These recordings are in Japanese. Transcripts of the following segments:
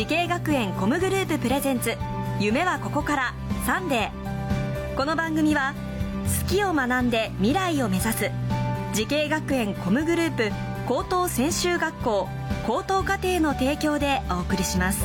滋慶学園 COMグループプレゼンツ夢はここからサンデー。この番組は好きを学んで未来を目指す滋慶学園 COMグループ高等専修学校高等課程の提供でお送りします。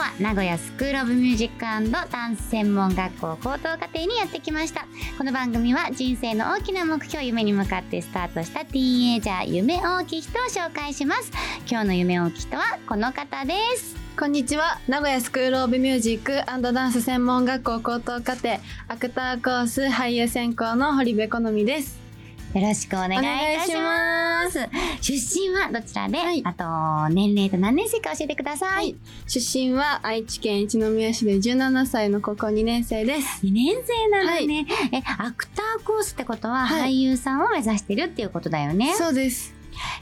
は名古屋スクールオブミュージックダンス専門学校高等課程にやってきました。この番組は人生の大きな目標夢に向かってスタートしたティーンエイジャー夢大きい人を紹介します。今日の夢大きい人はこの方です。こんにちは。名古屋スクールオブミュージックダンス専門学校高等課程アクターコース俳優専攻の堀部好美です。よろしくお願いいたします。出身はどちらで、はい、あと年齢と何年生か教えてください。はい、出身は愛知県一宮市で17歳の高校2年生です。2年生なのね、はい、え、アクターコースってことは俳優さんを目指してるっていうことだよね。そうです。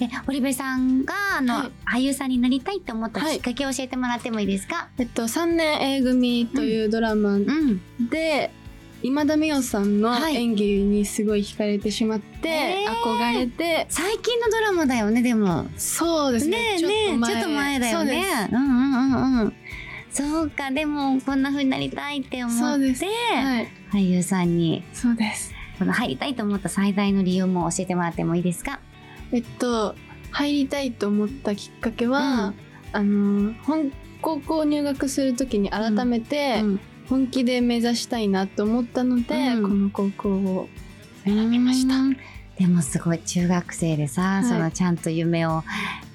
え、堀部さんが、あの、はい、俳優さんになりたいって思ったきっかけを教えてもらってもいいですか、えっと、3年 A 組というドラマで、うん今田美桜さんの演技にすごい惹かれてしまって、はい憧れて。最近のドラマだよねでも。そうですね。ねちょっと前。だよねうんうんうんうんそうかでもこんな風になりたいって思って、はい、俳優さんに。そうです。この入りたいと思った最大の理由も教えてもらってもいいですか？えっと入りたいと思ったきっかけは、うん、あの本高校入学するときに改めて、うんうん本気で目指したいなと思ったので、うん、この高校を選びました。でもすごい中学生でさ、はい、そのちゃんと夢を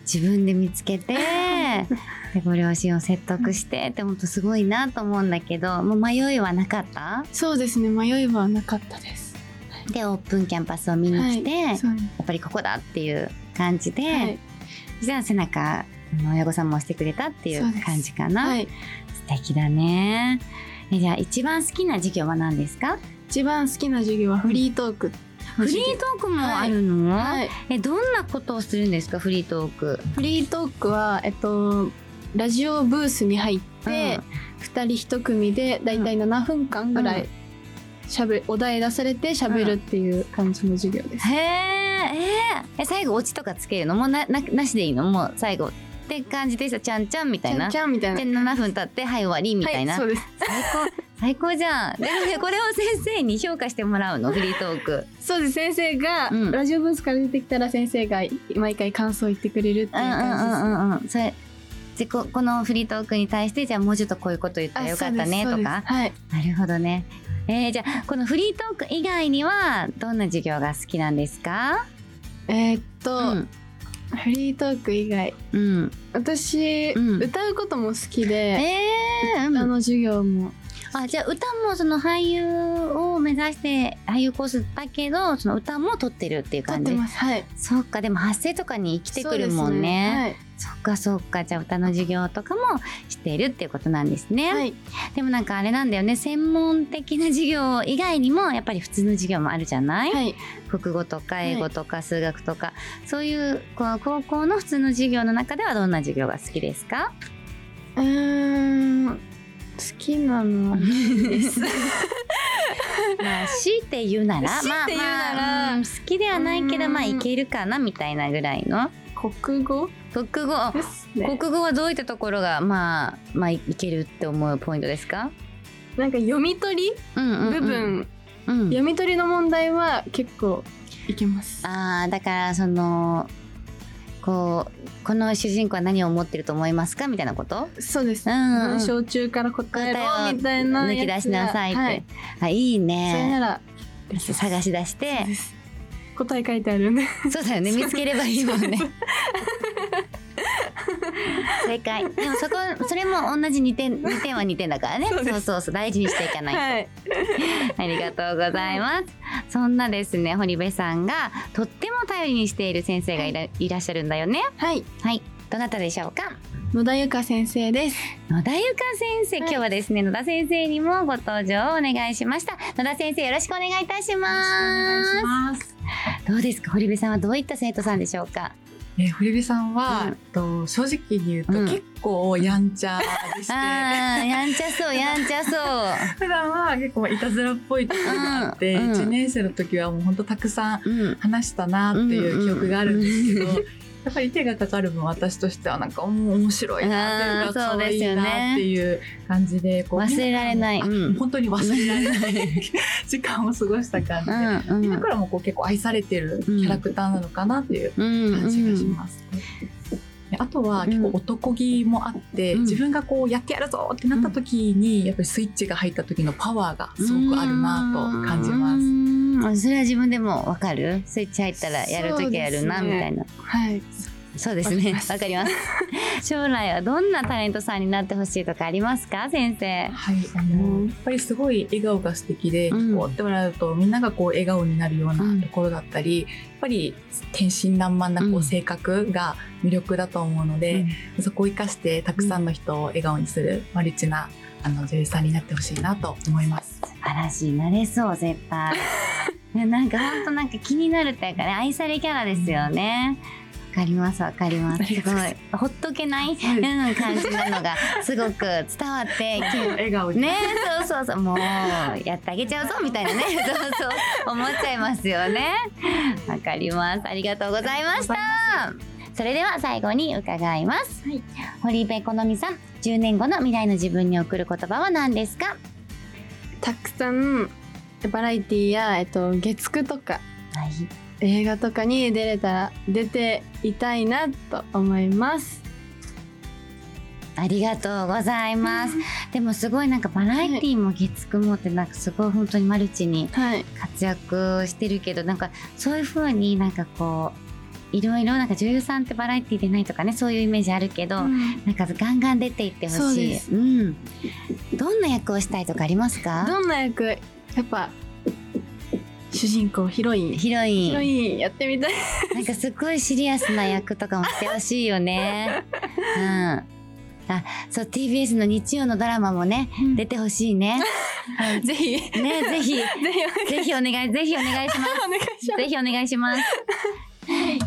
自分で見つけて でご両親を説得してって本当すごいなと思うんだけどもう迷いはなかった？そうですね迷いはなかったです。でオープンキャンパスを見に来て、はい、やっぱりここだっていう感じで、はい、じゃあ背中親御さんも押してくれたっていう感じかな、はい、素敵だね。えじゃあ一番好きな授業は何ですか？一番好きな授業はフリートーク。フリートークもあるの、はい、えどんなことをするんですか？フリートーク。フリートークはえっとラジオブースに入って、うん、2人1組でだいたい7分間ぐらい、しゃべお題出されてしゃべるっていう感じの授業です。へええ最後オチとかつけるの？もなななしでいいの？もう最後って感じでした。ちゃんちゃんみたいな。ちゃんみたいな。で7分経ってはい終わりみたいな、はい、そうです。最高。最高じゃん。でこれを先生に評価してもらうのフリートーク。そうです。先生が、うん、ラジオブースから出てきたら先生が毎回感想を言ってくれるっていう感じです、うんうんうん、それでここのフリートークに対してじゃあもうちょっとこういうこと言ったらよかったねとか、はい、なるほどね。えー、じゃあこのフリートーク以外にはどんな授業が好きなんですか？えー、っと、うんフリートーク以外、うん、私、うん、歌うことも好きで、えー、歌の授業もあじゃあ歌もその俳優を目指して俳優コースだけどその歌も取ってるっていう感じ？はい。そっかでも発声とかに生きてくるもんね、ね。はい、そっかそっか。じゃあ歌の授業とかもしているっていうことなんですね、はい、でもなんかあれなんだよね。専門的な授業以外にもやっぱり普通の授業もあるじゃない、はい、国語とか英語とか数学とか、そういうこの高校の普通の授業の中ではどんな授業が好きですか？うん好きなのはです。まあ強いて言うならまあまあ、好きではないけどまあいけるかなみたいなぐらいの。国語？国語、ね、国語はどういったところがまあまあいけるって思うポイントですか？なんか読み取り、うんうんうん、部分、うん、読み取りの問題は結構いけます。ああだからそのこうこの主人公は何を思ってると思いますか？みたいなこと？そうです、うん。うん、小中から答えろみたいな抜き出しなさいって、はい、あいいね。それなら探し出して。答え書いてあるねそうだよね。見つければいいもんね 正解。でもそこそれも同じ2点2点は2点だからね。そうそうそう大事にしていかないと、はい、ありがとうございます。そんなですね堀部さんがとっても頼りにしている先生がいらい。らっしゃるんだよね。はい。はい。どなたでしょうか？野田由香先生です。野田由香先生、はい、今日はですね野田先生にもご登場をお願いしました。野田先生よろしくお願いいたします。どうですか？堀部さんはどういった生徒さんでしょうか？えー、堀部さんは、うん、と正直に言うと、結構やんちゃでして、やんちゃそう やんちゃそう。普段は結構いたずらっぽいところがあって、うん、1年生の時はもう本当たくさん話したなっていう記憶があるんですけど、やっぱり手がかかる分私としてはなんか面白いなっていうか可愛いなっていう感じでこう忘れられない、うん、本当に忘れられない 時間を過ごした感じで、うんうん、だからもこう結構愛されてるキャラクターなのかなっていう感じがします。あとは結構男気もあって、うん、自分がこうやってやるぞってなった時に、やっぱりスイッチが入った時のパワーがすごくあるなと感じます。それは自分でもわかる？スイッチ入ったらやるときやるな、みたいな。はいそうですね。わかります。将来はどんなタレントさんになってほしいとかありますか、先生。はい、あの、やっぱりすごい笑顔が素敵で、うん、こうってもらうと、みんながこう笑顔になるようなところだったり。うん、やっぱり天真爛漫なこう性格が魅力だと思うので、うん、そこを生かしてたくさんの人を笑顔にするマルチなあの女優さんになってほしいなと思います。素晴らしい、なれそう、絶対。なんか本当なんか気になるっていうかね愛されキャラですよね。わかりますわかります。すごいほっとけない、うん、感じなのがすごく伝わって 笑顔ねそうそうそうもうやってあげちゃうぞみたいなね そうそう思っちゃいますよね。わかりますありがとうございました。それでは最後に伺います。はい、堀部好美さん10年後の未来の自分に送る言葉は何ですか？たくさんバラエティや、えっと、月9とか、はい、映画とかに出れたら出ていたいなと思いますありがとうございます。でもすごいなんかバラエティも月9もってなんかすごい本当にマルチに活躍してるけど、はい、なんかそういう風になんかこういろいろなんか女優さんってバラエティー出ないとかねそういうイメージあるけど、うん、なんかガンガン出ていってほしい。ううん。どんな役をしたいとかありますか？どんな役やっぱ主人公ヒロイン。ヒロイン。ヒロインやってみたい。なんかすごいシリアスな役とかもしてほしいよね。うん。あそう TBS の日曜のドラマもね、うん、出てほしいね、ぜひ。ねぜひ。ぜひお願い。ぜひお願いします。ぜひお願いします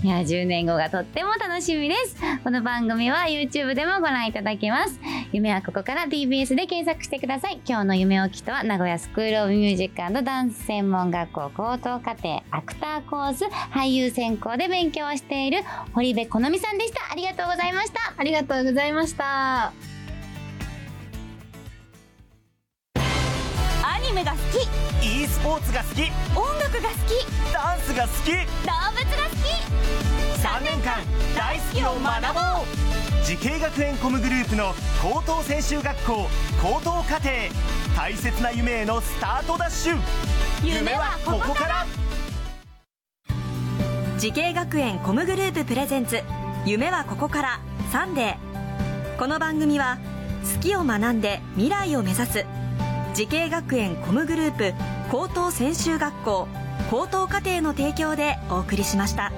いや10年後がとっても楽しみです。この番組は YouTube でもご覧いただけます。夢はここから TBS で検索してください。今日の夢をきとは名古屋スクールオブミュージックダンス専門学校高等課程アクターコース俳優専攻で勉強している堀部このみさんでした。ありがとうございました。ありがとうございました。アニメが好き e スポーツが好き。音楽が好き。ダンスが好き。動物が好き。3年間大好きを学ぼう。滋慶学園 COMグループの高等専修学校高等課程。大切な夢へのスタートダッシュ。夢はここから。滋慶学園 COMグループプレゼンツ。夢はここから。サンデー。この番組は好きを学んで未来を目指す。滋慶学園 COMグループ高等専修学校高等課程の提供でお送りしました。